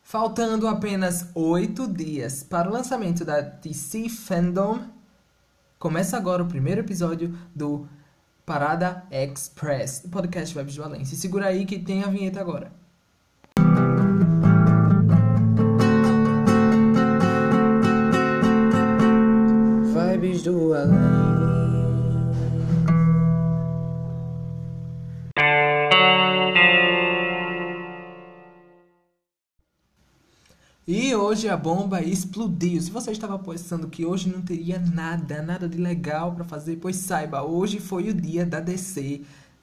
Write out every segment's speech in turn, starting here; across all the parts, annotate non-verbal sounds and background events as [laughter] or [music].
Faltando apenas oito dias para o lançamento da DC Fandom, começa agora o primeiro episódio do Parada Express, do podcast Web de Valência. Segura aí que tem a vinheta agora. Hoje a bomba explodiu. Se você estava pensando que hoje não teria nada, nada de legal para fazer, pois saiba, hoje foi o dia da DC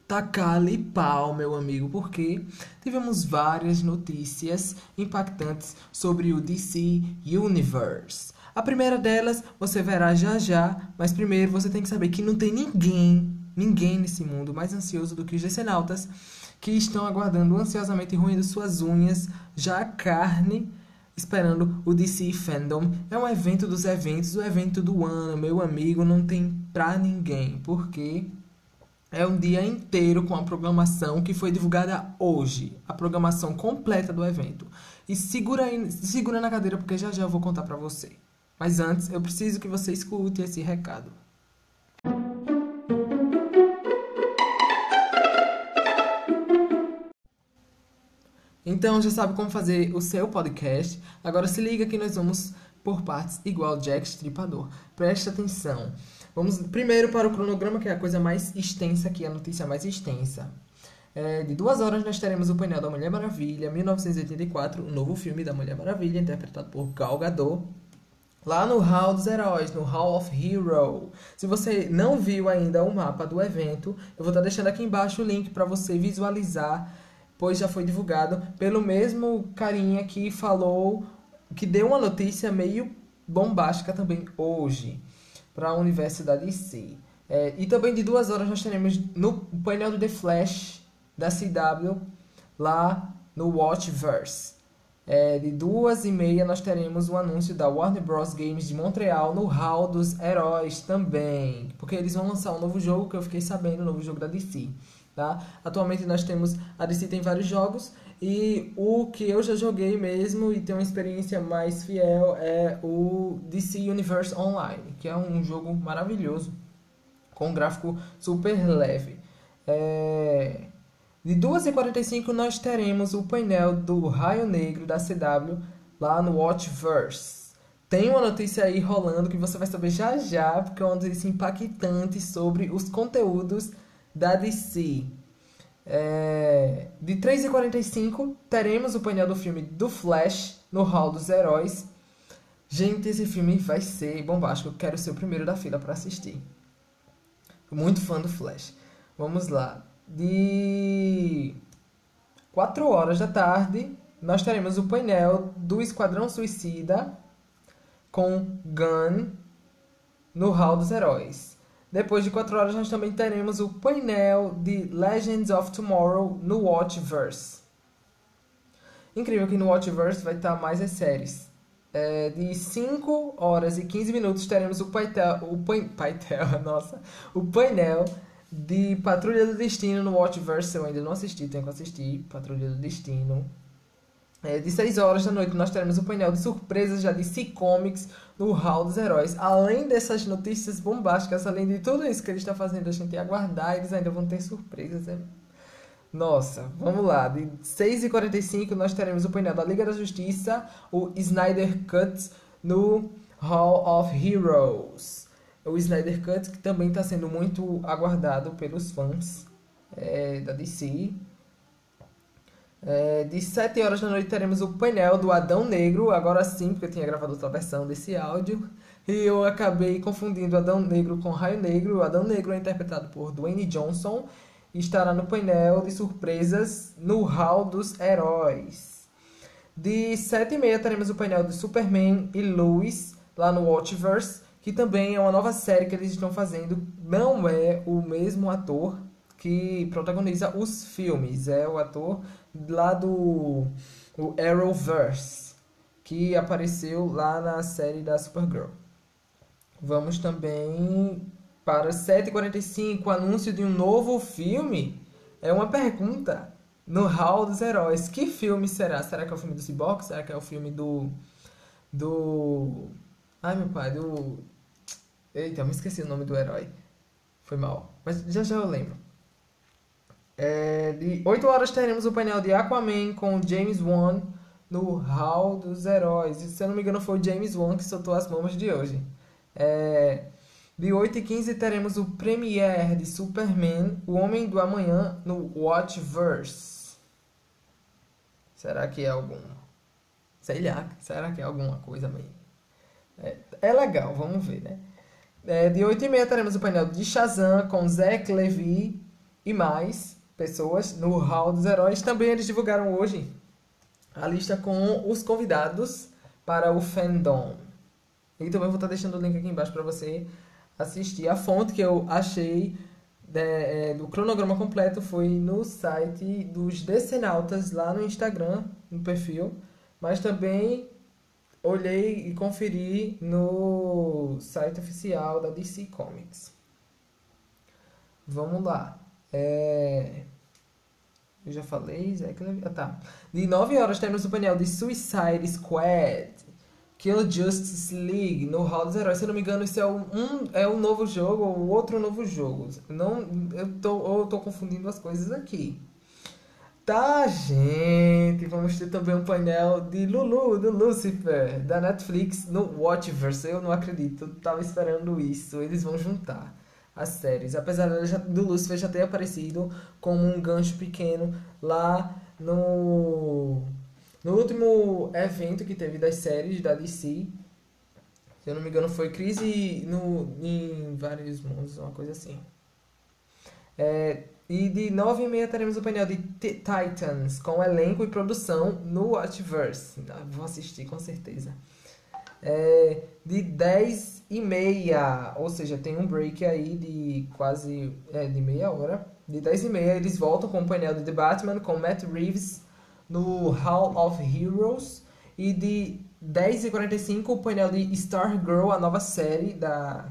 tacar-lhe pau, meu amigo, porque tivemos várias notícias impactantes sobre o DC Universe. A primeira delas você verá já já, mas primeiro você tem que saber que não tem ninguém, ninguém nesse mundo mais ansioso do que os decenautas que estão aguardando ansiosamente ruindo suas unhas, já a carne esperando o DC Fandom. É um evento dos eventos, o evento do ano, meu amigo, não tem pra ninguém, porque é um dia inteiro com a programação que foi divulgada hoje, a programação completa do evento. E segura aí, segura na cadeira porque já já eu vou contar pra você. Mas antes, eu preciso que você escute esse recado. Então já sabe como fazer o seu podcast. Agora se liga que nós vamos por partes igual Jack Stripador. Preste atenção. Vamos primeiro para o cronograma, que é a coisa mais extensa aqui, a notícia mais extensa. É, de duas horas nós teremos o painel da Mulher Maravilha, 1984, o novo filme da Mulher Maravilha, interpretado por Gal Gadot. Lá no Hall dos Heróis, no Hall of Hero. Se você não viu ainda o mapa do evento, eu vou estar deixando aqui embaixo o link para você visualizar pois já foi divulgado pelo mesmo carinha que falou, que deu uma notícia meio bombástica também hoje para a Universidade DC. É, e também de duas horas nós teremos no painel do The Flash da CW lá no Watchverse. É, de duas e meia nós teremos o anúncio da Warner Bros. Games de Montreal no Hall dos Heróis também. Porque eles vão lançar um novo jogo que eu fiquei sabendo, um novo jogo da DC. Tá? Atualmente nós temos, a DC tem vários jogos e o que eu já joguei mesmo e tenho uma experiência mais fiel é o DC Universe Online, que é um jogo maravilhoso, com um gráfico super leve. É... De 2h45 nós teremos o painel do Raio Negro da CW lá no Watchverse. Tem uma notícia aí rolando que você vai saber já já, porque é uma notícia impactante sobre os conteúdos da DC. É, de 3h45 teremos o painel do filme do Flash no Hall dos Heróis. Gente, esse filme vai ser bombástico. Eu quero ser o primeiro da fila para assistir. Muito fã do Flash. Vamos lá. De 4 horas da tarde, nós teremos o painel do Esquadrão Suicida com Gun no Hall dos Heróis. Depois de 4 horas, nós também teremos o painel de Legends of Tomorrow no Watchverse. Incrível que no Watchverse vai estar mais as séries. É, de 5 horas e 15 minutos teremos o painel, o painel, [laughs] nossa, o painel de Patrulha do Destino no Watchverse. Eu ainda não assisti, tenho que assistir. Patrulha do Destino. É, de 6 horas da noite nós teremos o painel de surpresas já de DC Comics no Hall dos Heróis. Além dessas notícias bombásticas, além de tudo isso que ele está fazendo a gente aguardar, eles ainda vão ter surpresas. É... Nossa, vamos lá. De 6h45 nós teremos o painel da Liga da Justiça, o Snyder Cut no Hall of Heroes. O Snyder Cut que também está sendo muito aguardado pelos fãs é, da DC. É, de 7 horas da noite teremos o painel do Adão Negro, agora sim, porque eu tinha gravado outra versão desse áudio. E eu acabei confundindo Adão Negro com Raio Negro. O Adão Negro é interpretado por Dwayne Johnson e estará no painel de surpresas no Hall dos Heróis. De 7 e meia teremos o painel de Superman e Lois, lá no Watchverse, que também é uma nova série que eles estão fazendo. Não é o mesmo ator que protagoniza os filmes, é o ator lá do o Arrowverse, que apareceu lá na série da Supergirl. Vamos também para 7h45, anúncio de um novo filme. É uma pergunta no Hall dos Heróis. Que filme será? Será que é o filme do Cyborg? Será que é o filme do. Do. Ai meu pai, do. Eita, eu me esqueci o nome do herói. Foi mal. Mas já já eu lembro. É, de 8 horas teremos o painel de Aquaman com James Wan no Hall dos Heróis. E, se eu não me engano, foi o James Wan que soltou as bombas de hoje. É, de 8 e 15 teremos o premiere de Superman, o Homem do Amanhã, no Watchverse. Será que é algum... Sei lá, será que é alguma coisa meio... É, é legal, vamos ver, né? É, de 8 e meia teremos o painel de Shazam com Zach Levi e mais pessoas no Hall dos Heróis. Também eles divulgaram hoje a lista com os convidados para o fandom. E também vou estar deixando o link aqui embaixo para você assistir. A fonte que eu achei de, é, do cronograma completo foi no site dos Decenautas, lá no Instagram, no perfil. Mas também olhei e conferi no site oficial da DC Comics. Vamos lá. É... Eu já falei. Ah, tá. De 9 horas temos o painel de Suicide Squad. Kill Justice League no Hall dos Heróis. Se eu não me engano, isso é um, é um novo jogo ou outro novo jogo. Não, eu tô, eu tô confundindo as coisas aqui. Tá, gente. Vamos ter também um painel de Lulu, do Lucifer, da Netflix no Watchverse. Eu não acredito, eu tava esperando isso. Eles vão juntar as séries. Apesar do Lucifer já ter aparecido como um gancho pequeno lá no, no último evento que teve das séries da DC. Se eu não me engano, foi Crise no, em Vários Mundos, uma coisa assim. É, e de 9 e meia teremos o painel de Titans, com elenco e produção no Watchverse. Vou assistir com certeza. É, de 10 e meia, ou seja, tem um break aí de quase é, de meia hora. De 10 e meia eles voltam com o painel de The Batman com Matt Reeves no Hall of Heroes. E de 10 e 45 o painel de Stargirl, a nova série da,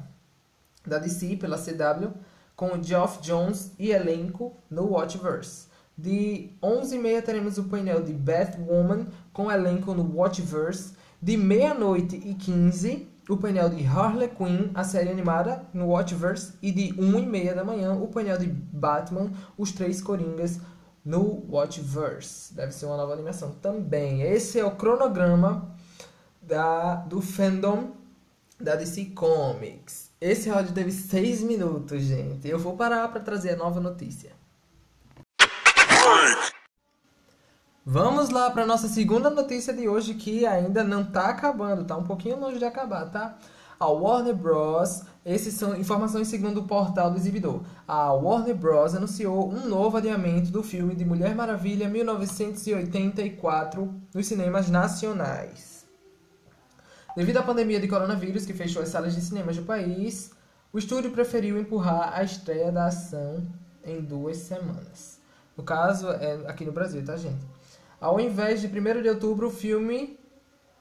da DC pela CW com Geoff Jones e elenco no Watchverse. De 11h30 teremos o painel de Batwoman com elenco no Watchverse. De meia-noite e 15 o painel de Harley Quinn, a série animada no Watchverse. E de 1h30 da manhã o painel de Batman, os três Coringas no Watchverse. Deve ser uma nova animação também. Esse é o cronograma da, do fandom da DC Comics. Esse áudio teve 6 minutos, gente. Eu vou parar para trazer a nova notícia. Vamos lá para nossa segunda notícia de hoje que ainda não está acabando, está um pouquinho longe de acabar, tá? A Warner Bros. Essas são informações segundo o portal do exibidor. A Warner Bros. anunciou um novo adiamento do filme de Mulher Maravilha 1984 nos cinemas nacionais. Devido à pandemia de coronavírus que fechou as salas de cinemas do país, o estúdio preferiu empurrar a estreia da ação em duas semanas. No caso, é aqui no Brasil, tá, gente? Ao invés de 1 de outubro, o filme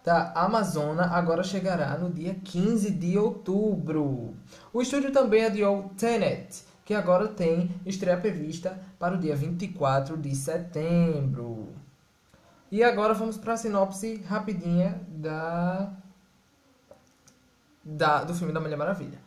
da Amazona agora chegará no dia 15 de outubro. O estúdio também adiou Tenet, que agora tem estreia prevista para o dia 24 de setembro. E agora vamos para a sinopse rapidinha da da, do filme da Mulher Maravilha.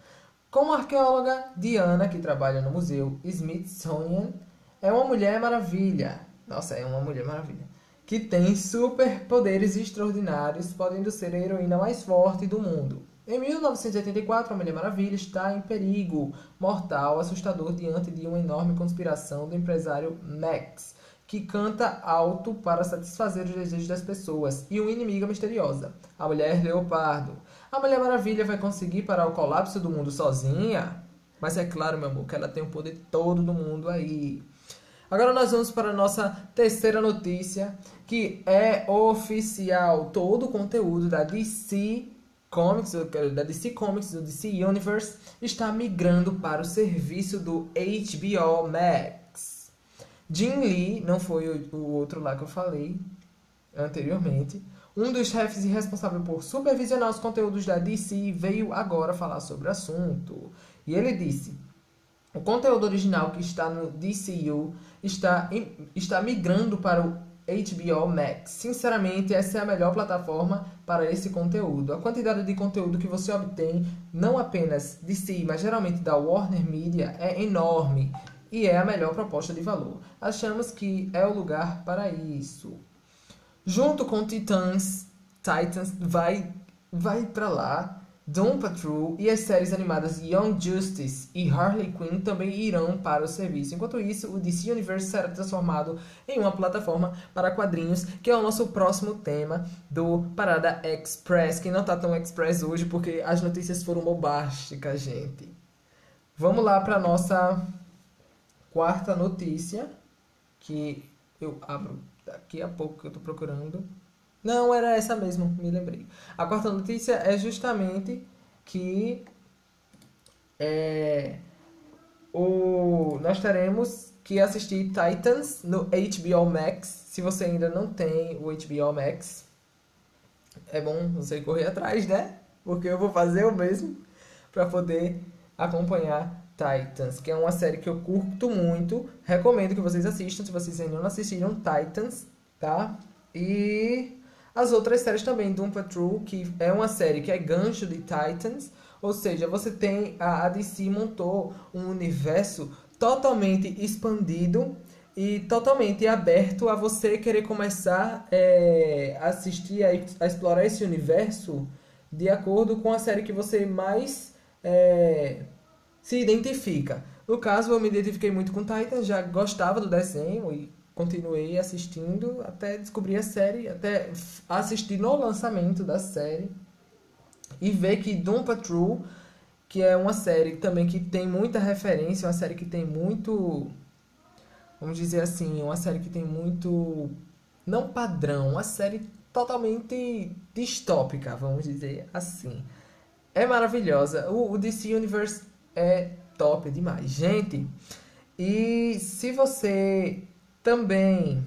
Como arqueóloga, Diana, que trabalha no museu Smithsonian, é uma Mulher Maravilha. Nossa, é uma Mulher Maravilha. Que tem superpoderes extraordinários, podendo ser a heroína mais forte do mundo. Em 1984, a Mulher Maravilha está em perigo mortal, assustador, diante de uma enorme conspiração do empresário Max, que canta alto para satisfazer os desejos das pessoas, e uma inimiga misteriosa, a Mulher Leopardo, a Mulher Maravilha vai conseguir parar o colapso do mundo sozinha? Mas é claro, meu amor, que ela tem o poder todo do mundo aí. Agora nós vamos para a nossa terceira notícia, que é oficial. Todo o conteúdo da DC Comics, da DC Comics, do DC Universe, está migrando para o serviço do HBO Max. Jim Lee, não foi o, outro lá que eu falei anteriormente, Um dos chefes responsável por supervisionar os conteúdos da DC veio agora falar sobre o assunto. E ele disse: o conteúdo original que está no DCU está, está migrando para o HBO Max. Sinceramente, essa é a melhor plataforma para esse conteúdo. A quantidade de conteúdo que você obtém, não apenas de si, mas geralmente da Warner Media, é enorme e é a melhor proposta de valor. Achamos que é o lugar para isso. Junto com Titans, Titans vai vai para lá Doom Patrol e as séries animadas Young Justice e Harley Quinn também irão para o serviço. Enquanto isso, o DC Universe será transformado em uma plataforma para quadrinhos, que é o nosso próximo tema do Parada Express, que não tá tão express hoje porque as notícias foram bombásticas, gente. Vamos lá para nossa quarta notícia, que eu abro daqui a pouco que eu tô procurando. Não, era essa mesmo, me lembrei. A quarta notícia é justamente que é, o, nós teremos que assistir Titans no HBO Max. Se você ainda não tem o HBO Max, é bom você correr atrás, né? Porque eu vou fazer o mesmo para poder acompanhar Titans, que é uma série que eu curto muito. Recomendo que vocês assistam, se vocês ainda não assistiram Titans, tá? E as outras séries também, Doom Patrol, que é uma série que é gancho de Titans, ou seja, você tem a, DC montou um universo totalmente expandido e totalmente aberto a você querer começar é, assistir, a, a, explorar esse universo de acordo com a série que você mais é, se identifica. No caso, eu me identifiquei muito com Titans, já gostava do desenho e continuei assistindo até descobrir a série, até assistir no lançamento da série e ver que Doom Patrol, que é uma série também que tem muita referência, uma série que tem muito, vamos dizer assim, uma série que tem muito não padrão, uma série totalmente distópica, vamos dizer assim. É maravilhosa. O, o DC Universe é top demais, gente. E se você também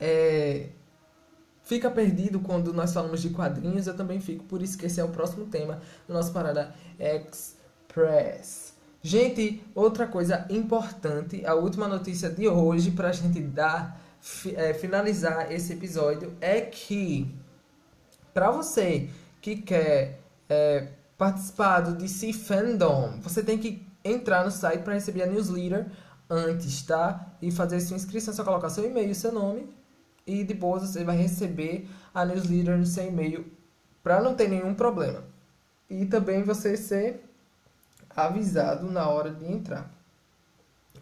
é, fica perdido quando nós falamos de quadrinhos, eu também fico, por isso que esse é o próximo tema do nosso Parada Express. Gente, outra coisa importante, a última notícia de hoje para a gente dar, é, finalizar esse episódio é que para você que quer é, participar do DC Fandom, você tem que entrar no site para receber a newsletter antes, tá? E fazer sua inscrição, só colocar seu e-mail seu nome. E depois você vai receber a newsletter no seu e-mail para não ter nenhum problema. E também você ser avisado na hora de entrar.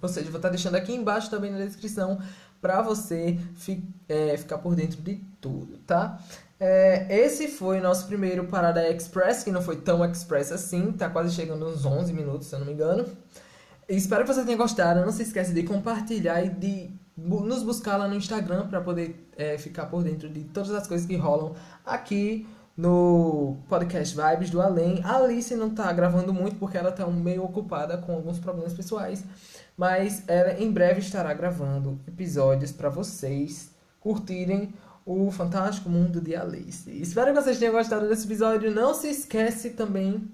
Ou seja, vou estar deixando aqui embaixo também na descrição para você fi, é, ficar por dentro de tudo, tá? É, esse foi nosso primeiro Parada Express, que não foi tão express assim, tá quase chegando uns 11 minutos, se eu não me engano. Espero que você tenha gostado. Não se esqueça de compartilhar e de nos buscar lá no Instagram para poder é, ficar por dentro de todas as coisas que rolam aqui no podcast Vibes do Além. A Alice não está gravando muito porque ela está meio ocupada com alguns problemas pessoais, mas ela em breve estará gravando episódios para vocês curtirem o fantástico mundo de Alice. Espero que vocês tenham gostado desse episódio. Não se esquece também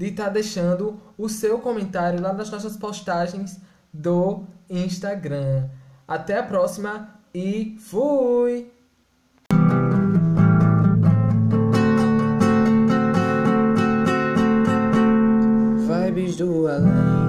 de estar tá deixando o seu comentário lá nas nossas postagens do Instagram. Até a próxima e fui! Vibes do além.